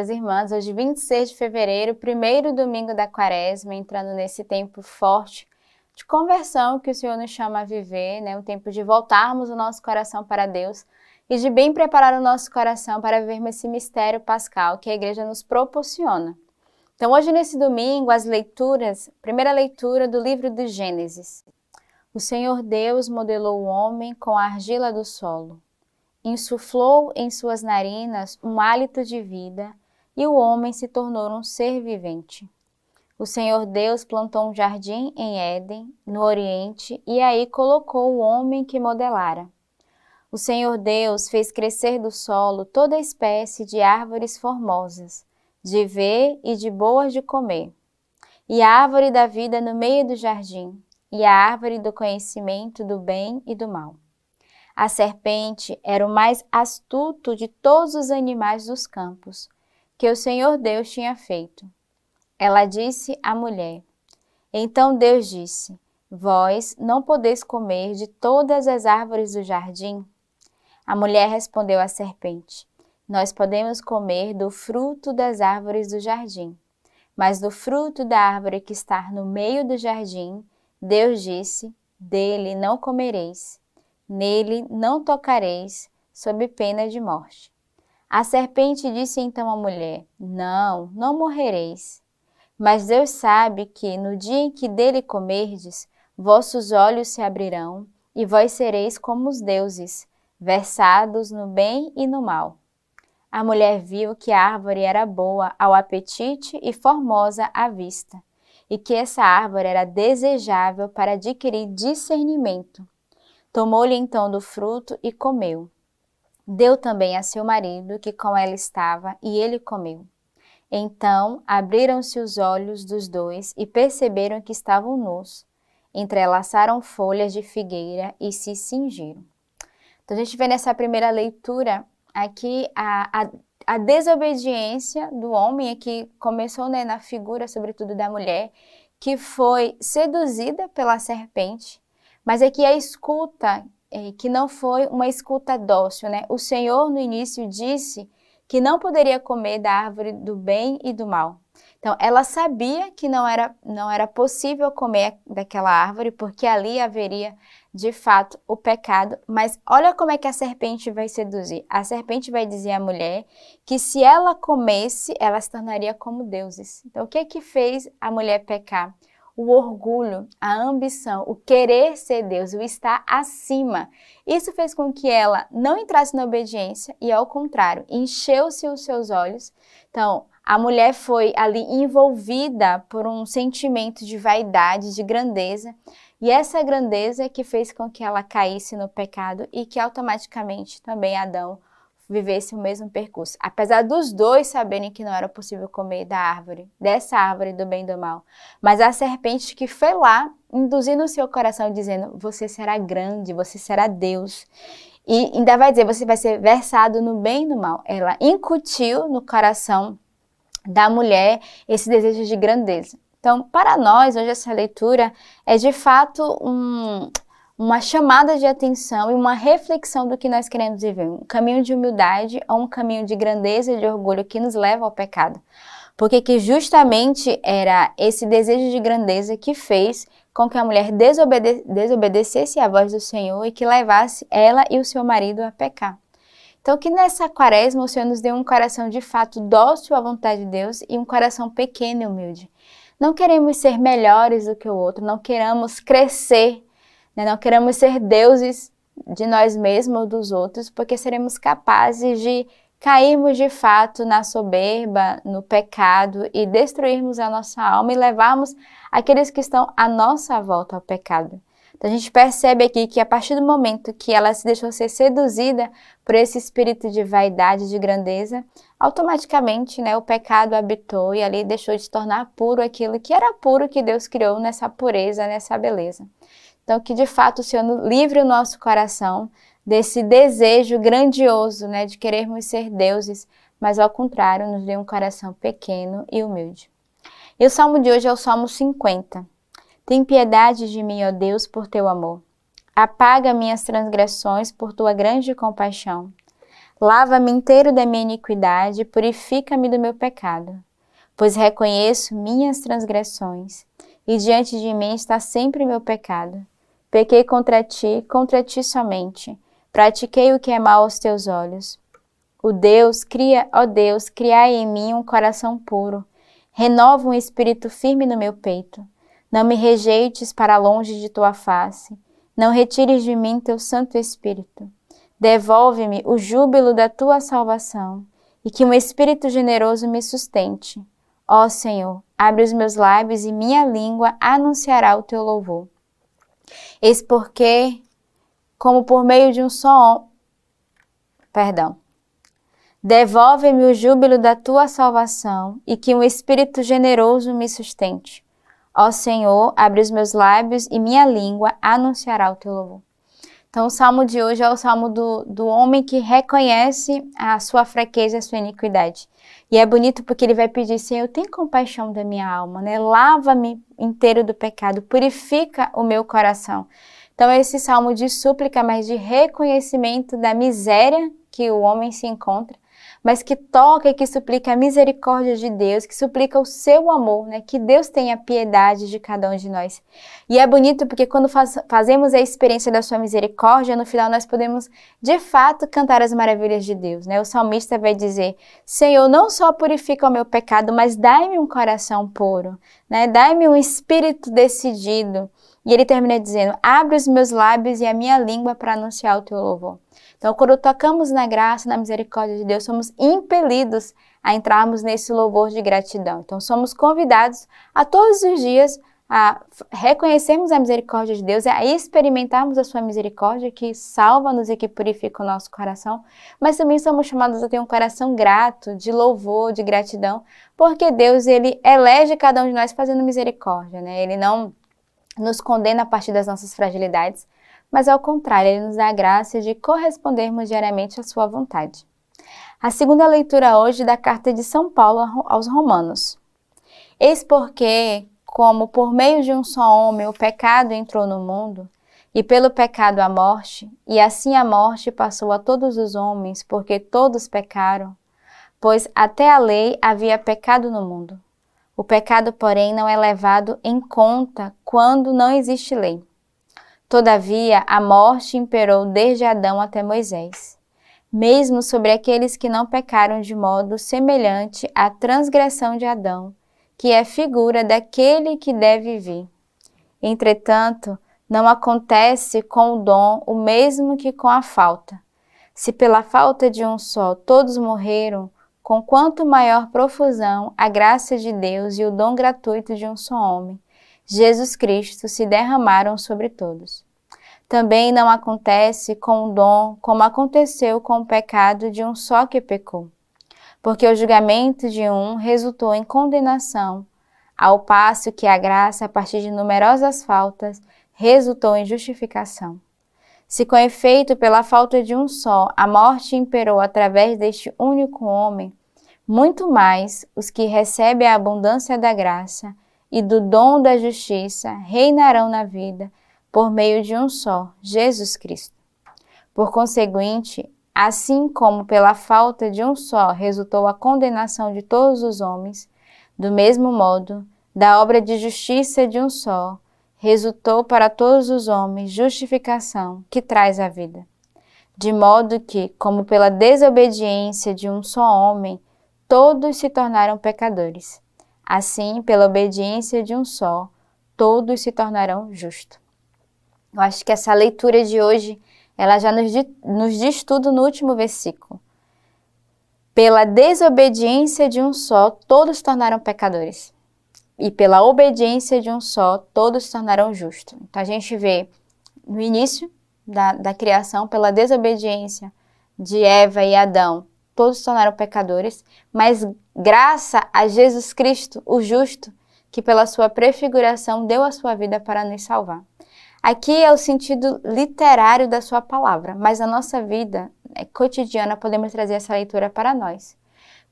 Meus irmãs, hoje 26 de fevereiro, primeiro domingo da quaresma, entrando nesse tempo forte de conversão que o Senhor nos chama a viver, né? Um tempo de voltarmos o nosso coração para Deus e de bem preparar o nosso coração para vivermos esse mistério pascal que a igreja nos proporciona. Então, hoje nesse domingo, as leituras, primeira leitura do livro do Gênesis. O Senhor Deus modelou o homem com a argila do solo. Insuflou em suas narinas um hálito de vida e o homem se tornou um ser vivente. O Senhor Deus plantou um jardim em Éden, no Oriente, e aí colocou o homem que modelara. O Senhor Deus fez crescer do solo toda espécie de árvores formosas, de ver e de boas de comer, e a árvore da vida no meio do jardim, e a árvore do conhecimento do bem e do mal. A serpente era o mais astuto de todos os animais dos campos, que o Senhor Deus tinha feito. Ela disse à mulher: Então Deus disse: Vós não podeis comer de todas as árvores do jardim? A mulher respondeu à serpente: Nós podemos comer do fruto das árvores do jardim, mas do fruto da árvore que está no meio do jardim, Deus disse: Dele não comereis, nele não tocareis, sob pena de morte. A serpente disse então à mulher: Não, não morrereis. Mas Deus sabe que no dia em que dele comerdes, vossos olhos se abrirão e vós sereis como os deuses, versados no bem e no mal. A mulher viu que a árvore era boa ao apetite e formosa à vista, e que essa árvore era desejável para adquirir discernimento. Tomou-lhe então do fruto e comeu. Deu também a seu marido, que com ela estava, e ele comeu. Então abriram-se os olhos dos dois e perceberam que estavam nus. Entrelaçaram folhas de figueira e se cingiram. Então a gente vê nessa primeira leitura aqui a, a, a desobediência do homem, aqui começou né, na figura, sobretudo da mulher, que foi seduzida pela serpente, mas aqui a escuta é, que não foi uma escuta dócil, né? O Senhor no início disse que não poderia comer da árvore do bem e do mal. Então, ela sabia que não era, não era possível comer daquela árvore, porque ali haveria de fato o pecado. Mas olha como é que a serpente vai seduzir. A serpente vai dizer à mulher que se ela comesse, ela se tornaria como deuses. Então, o que é que fez a mulher pecar? O orgulho, a ambição, o querer ser Deus, o estar acima. Isso fez com que ela não entrasse na obediência e, ao contrário, encheu-se os seus olhos. Então, a mulher foi ali envolvida por um sentimento de vaidade, de grandeza, e essa grandeza é que fez com que ela caísse no pecado e que automaticamente também Adão vivesse o mesmo percurso. Apesar dos dois saberem que não era possível comer da árvore, dessa árvore do bem e do mal. Mas a serpente que foi lá, induzindo o seu coração, dizendo: Você será grande, você será Deus. E ainda vai dizer: Você vai ser versado no bem e no mal. Ela incutiu no coração da mulher esse desejo de grandeza. Então, para nós, hoje essa leitura é de fato um, uma chamada de atenção e uma reflexão do que nós queremos viver. Um caminho de humildade ou um caminho de grandeza e de orgulho que nos leva ao pecado. Porque que justamente era esse desejo de grandeza que fez com que a mulher desobede desobedecesse à voz do Senhor e que levasse ela e o seu marido a pecar. Então, que nessa quaresma o Senhor nos dê um coração de fato dócil à vontade de Deus e um coração pequeno e humilde. Não queremos ser melhores do que o outro, não queremos crescer né? Não queremos ser deuses de nós mesmos ou dos outros, porque seremos capazes de cairmos de fato na soberba, no pecado e destruirmos a nossa alma e levarmos aqueles que estão à nossa volta ao pecado. Então a gente percebe aqui que a partir do momento que ela se deixou ser seduzida por esse espírito de vaidade, de grandeza, automaticamente né, o pecado habitou e ali deixou de tornar puro aquilo que era puro que Deus criou nessa pureza, nessa beleza. Então, que de fato o Senhor livre o nosso coração desse desejo grandioso, né, de querermos ser deuses, mas ao contrário, nos dê um coração pequeno e humilde. E o salmo de hoje é o Salmo 50. Tem piedade de mim, ó Deus, por teu amor. Apaga minhas transgressões por tua grande compaixão. Lava-me inteiro da minha iniquidade, purifica-me do meu pecado, pois reconheço minhas transgressões, e diante de mim está sempre meu pecado. Pequei contra ti, contra ti somente. Pratiquei o que é mal aos teus olhos. O Deus, cria, ó Deus, criai em mim um coração puro. Renova um espírito firme no meu peito. Não me rejeites para longe de tua face. Não retires de mim teu Santo Espírito. Devolve-me o júbilo da tua salvação e que um espírito generoso me sustente. Ó Senhor, abre os meus lábios e minha língua anunciará o teu louvor. Eis porque, como por meio de um só perdão, devolve-me o júbilo da tua salvação e que um espírito generoso me sustente. Ó Senhor, abre os meus lábios e minha língua anunciará o teu louvor. Então, o salmo de hoje é o salmo do, do homem que reconhece a sua fraqueza a sua iniquidade. E é bonito porque ele vai pedir, Senhor, tem compaixão da minha alma, né? Lava-me inteiro do pecado, purifica o meu coração. Então, esse salmo de súplica, mas de reconhecimento da miséria que o homem se encontra, mas que toca e que suplica a misericórdia de Deus, que suplica o seu amor, né? Que Deus tenha piedade de cada um de nós. E é bonito porque quando faz, fazemos a experiência da sua misericórdia, no final nós podemos de fato cantar as maravilhas de Deus, né? O salmista vai dizer: Senhor, não só purifica o meu pecado, mas dai-me um coração puro, né? Dai-me um espírito decidido. E ele termina dizendo: Abre os meus lábios e a minha língua para anunciar o teu louvor. Então, quando tocamos na graça, na misericórdia de Deus, somos impelidos a entrarmos nesse louvor de gratidão. Então, somos convidados a todos os dias a reconhecermos a misericórdia de Deus, a experimentarmos a sua misericórdia que salva-nos e que purifica o nosso coração, mas também somos chamados a ter um coração grato, de louvor, de gratidão, porque Deus ele elege cada um de nós fazendo misericórdia, né? Ele não nos condena a partir das nossas fragilidades, mas ao contrário, ele nos dá a graça de correspondermos diariamente à sua vontade. A segunda leitura hoje da carta de São Paulo aos Romanos. Eis porque, como por meio de um só homem o pecado entrou no mundo, e pelo pecado a morte, e assim a morte passou a todos os homens, porque todos pecaram, pois até a lei havia pecado no mundo. O pecado, porém, não é levado em conta quando não existe lei. Todavia, a morte imperou desde Adão até Moisés, mesmo sobre aqueles que não pecaram de modo semelhante à transgressão de Adão, que é figura daquele que deve vir. Entretanto, não acontece com o dom o mesmo que com a falta. Se pela falta de um só todos morreram, com quanto maior profusão a graça de Deus e o dom gratuito de um só homem, Jesus Cristo, se derramaram sobre todos também não acontece com o dom como aconteceu com o pecado de um só que pecou. Porque o julgamento de um resultou em condenação, ao passo que a graça, a partir de numerosas faltas, resultou em justificação. Se com efeito, pela falta de um só, a morte imperou através deste único homem, muito mais os que recebem a abundância da graça e do dom da justiça reinarão na vida por meio de um só, Jesus Cristo. Por conseguinte, assim como pela falta de um só resultou a condenação de todos os homens, do mesmo modo, da obra de justiça de um só, resultou para todos os homens justificação que traz a vida. De modo que, como pela desobediência de um só homem, todos se tornaram pecadores, assim, pela obediência de um só, todos se tornarão justos. Eu acho que essa leitura de hoje, ela já nos, nos diz tudo no último versículo. Pela desobediência de um só, todos se tornaram pecadores. E pela obediência de um só, todos se tornaram justos. Então a gente vê no início da, da criação, pela desobediência de Eva e Adão, todos se tornaram pecadores, mas graça a Jesus Cristo, o justo, que pela sua prefiguração deu a sua vida para nos salvar. Aqui é o sentido literário da sua palavra, mas na nossa vida é, cotidiana podemos trazer essa leitura para nós.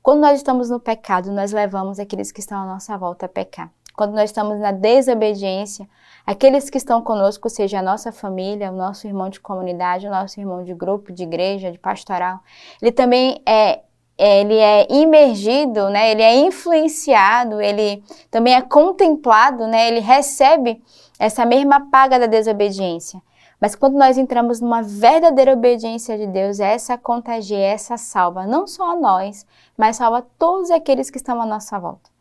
Quando nós estamos no pecado, nós levamos aqueles que estão à nossa volta a pecar. quando nós estamos na desobediência, aqueles que estão conosco, seja a nossa família, o nosso irmão de comunidade, o nosso irmão de grupo, de igreja, de pastoral, ele também é ele é imergido, né? Ele é influenciado, ele também é contemplado, né? Ele recebe essa mesma paga da desobediência. Mas quando nós entramos numa verdadeira obediência de Deus, essa contagia, essa salva não só a nós, mas salva todos aqueles que estão à nossa volta.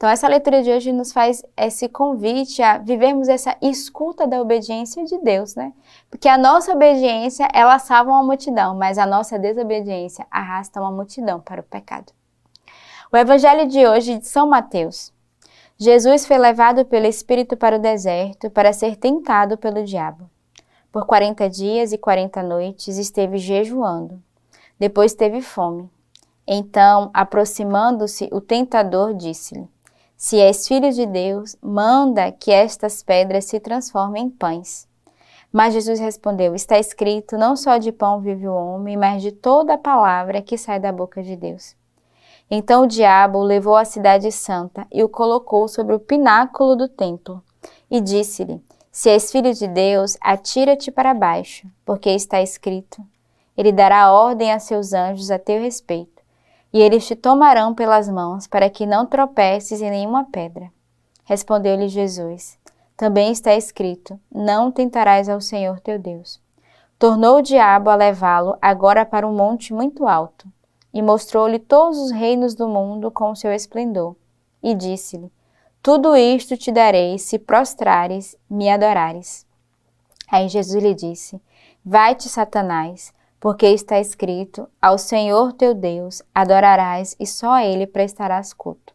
Então, essa leitura de hoje nos faz esse convite a vivermos essa escuta da obediência de Deus, né? Porque a nossa obediência, ela salva uma multidão, mas a nossa desobediência arrasta uma multidão para o pecado. O evangelho de hoje de São Mateus. Jesus foi levado pelo Espírito para o deserto para ser tentado pelo diabo. Por quarenta dias e quarenta noites esteve jejuando. Depois teve fome. Então, aproximando-se, o tentador disse-lhe: se és filho de Deus, manda que estas pedras se transformem em pães. Mas Jesus respondeu: Está escrito: Não só de pão vive o homem, mas de toda a palavra que sai da boca de Deus. Então o diabo o levou à cidade santa e o colocou sobre o pináculo do templo e disse-lhe: Se és filho de Deus, atira-te para baixo, porque está escrito: Ele dará ordem a seus anjos a teu respeito e eles te tomarão pelas mãos para que não tropeces em nenhuma pedra. Respondeu-lhe Jesus: Também está escrito: Não tentarás ao Senhor teu Deus. Tornou o diabo a levá-lo agora para um monte muito alto, e mostrou-lhe todos os reinos do mundo com o seu esplendor, e disse-lhe: Tudo isto te darei se prostrares, me adorares. Aí Jesus lhe disse: Vai-te, Satanás, porque está escrito: Ao Senhor teu Deus adorarás e só a ele prestarás culto.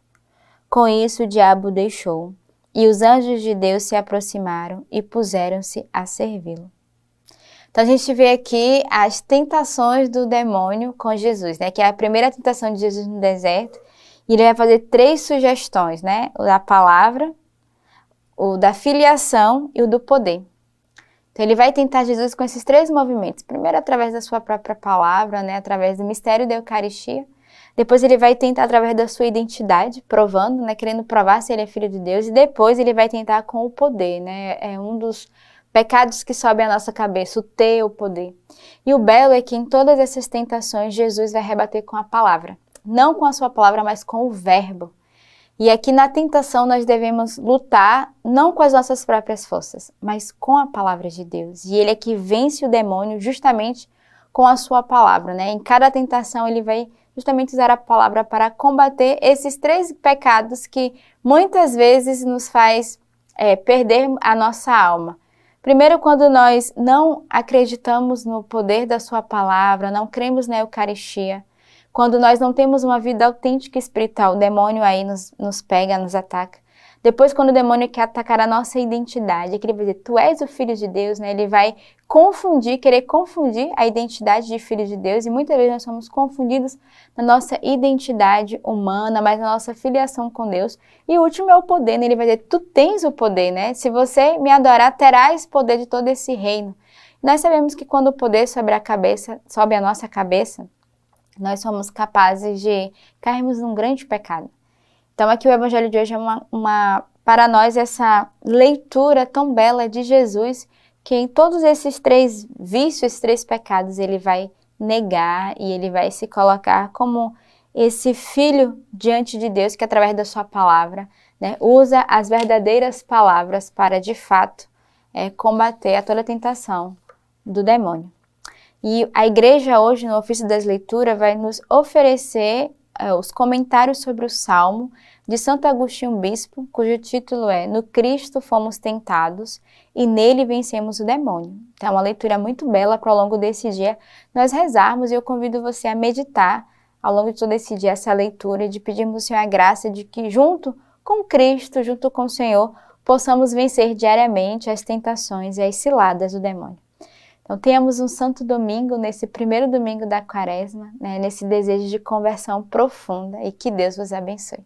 Com isso o diabo deixou, e os anjos de Deus se aproximaram e puseram-se a servi-lo. Então a gente vê aqui as tentações do demônio com Jesus, né? Que é a primeira tentação de Jesus no deserto. E ele vai fazer três sugestões, né? O da palavra, o da filiação e o do poder. Então ele vai tentar Jesus com esses três movimentos. Primeiro através da sua própria palavra, né, através do mistério da Eucaristia. Depois ele vai tentar através da sua identidade, provando, né, querendo provar se ele é filho de Deus. E depois ele vai tentar com o poder, né? É um dos pecados que sobe à nossa cabeça, o ter o poder. E o belo é que em todas essas tentações Jesus vai rebater com a palavra. Não com a sua palavra, mas com o verbo. E aqui na tentação nós devemos lutar não com as nossas próprias forças, mas com a palavra de Deus. E ele é que vence o demônio justamente com a sua palavra, né? Em cada tentação ele vai justamente usar a palavra para combater esses três pecados que muitas vezes nos faz é, perder a nossa alma. Primeiro, quando nós não acreditamos no poder da sua palavra, não cremos na Eucaristia. Quando nós não temos uma vida autêntica espiritual, o demônio aí nos, nos pega, nos ataca. Depois, quando o demônio quer atacar a nossa identidade, que ele vai dizer, tu és o filho de Deus, né? Ele vai confundir, querer confundir a identidade de filho de Deus, e muitas vezes nós somos confundidos na nossa identidade humana, mas na nossa filiação com Deus. E o último é o poder, né? Ele vai dizer, tu tens o poder, né? Se você me adorar, terás poder de todo esse reino. Nós sabemos que quando o poder sobre a cabeça, sobe a nossa cabeça, nós somos capazes de cairmos num grande pecado. Então, aqui o Evangelho de hoje é uma, uma, para nós essa leitura tão bela de Jesus, que em todos esses três vícios, esses três pecados, ele vai negar e ele vai se colocar como esse filho diante de Deus que, através da sua palavra, né, usa as verdadeiras palavras para, de fato, é, combater a toda tentação do demônio. E a igreja hoje, no ofício das leituras, vai nos oferecer é, os comentários sobre o Salmo de Santo Agostinho Bispo, cujo título é No Cristo fomos tentados e nele vencemos o demônio. Então, é uma leitura muito bela para ao longo desse dia nós rezarmos e eu convido você a meditar ao longo de todo esse dia essa leitura e de pedirmos ao Senhor a graça de que, junto com Cristo, junto com o Senhor, possamos vencer diariamente as tentações e as ciladas do demônio. Então, tenhamos um santo domingo, nesse primeiro domingo da quaresma, né, nesse desejo de conversão profunda e que Deus vos abençoe.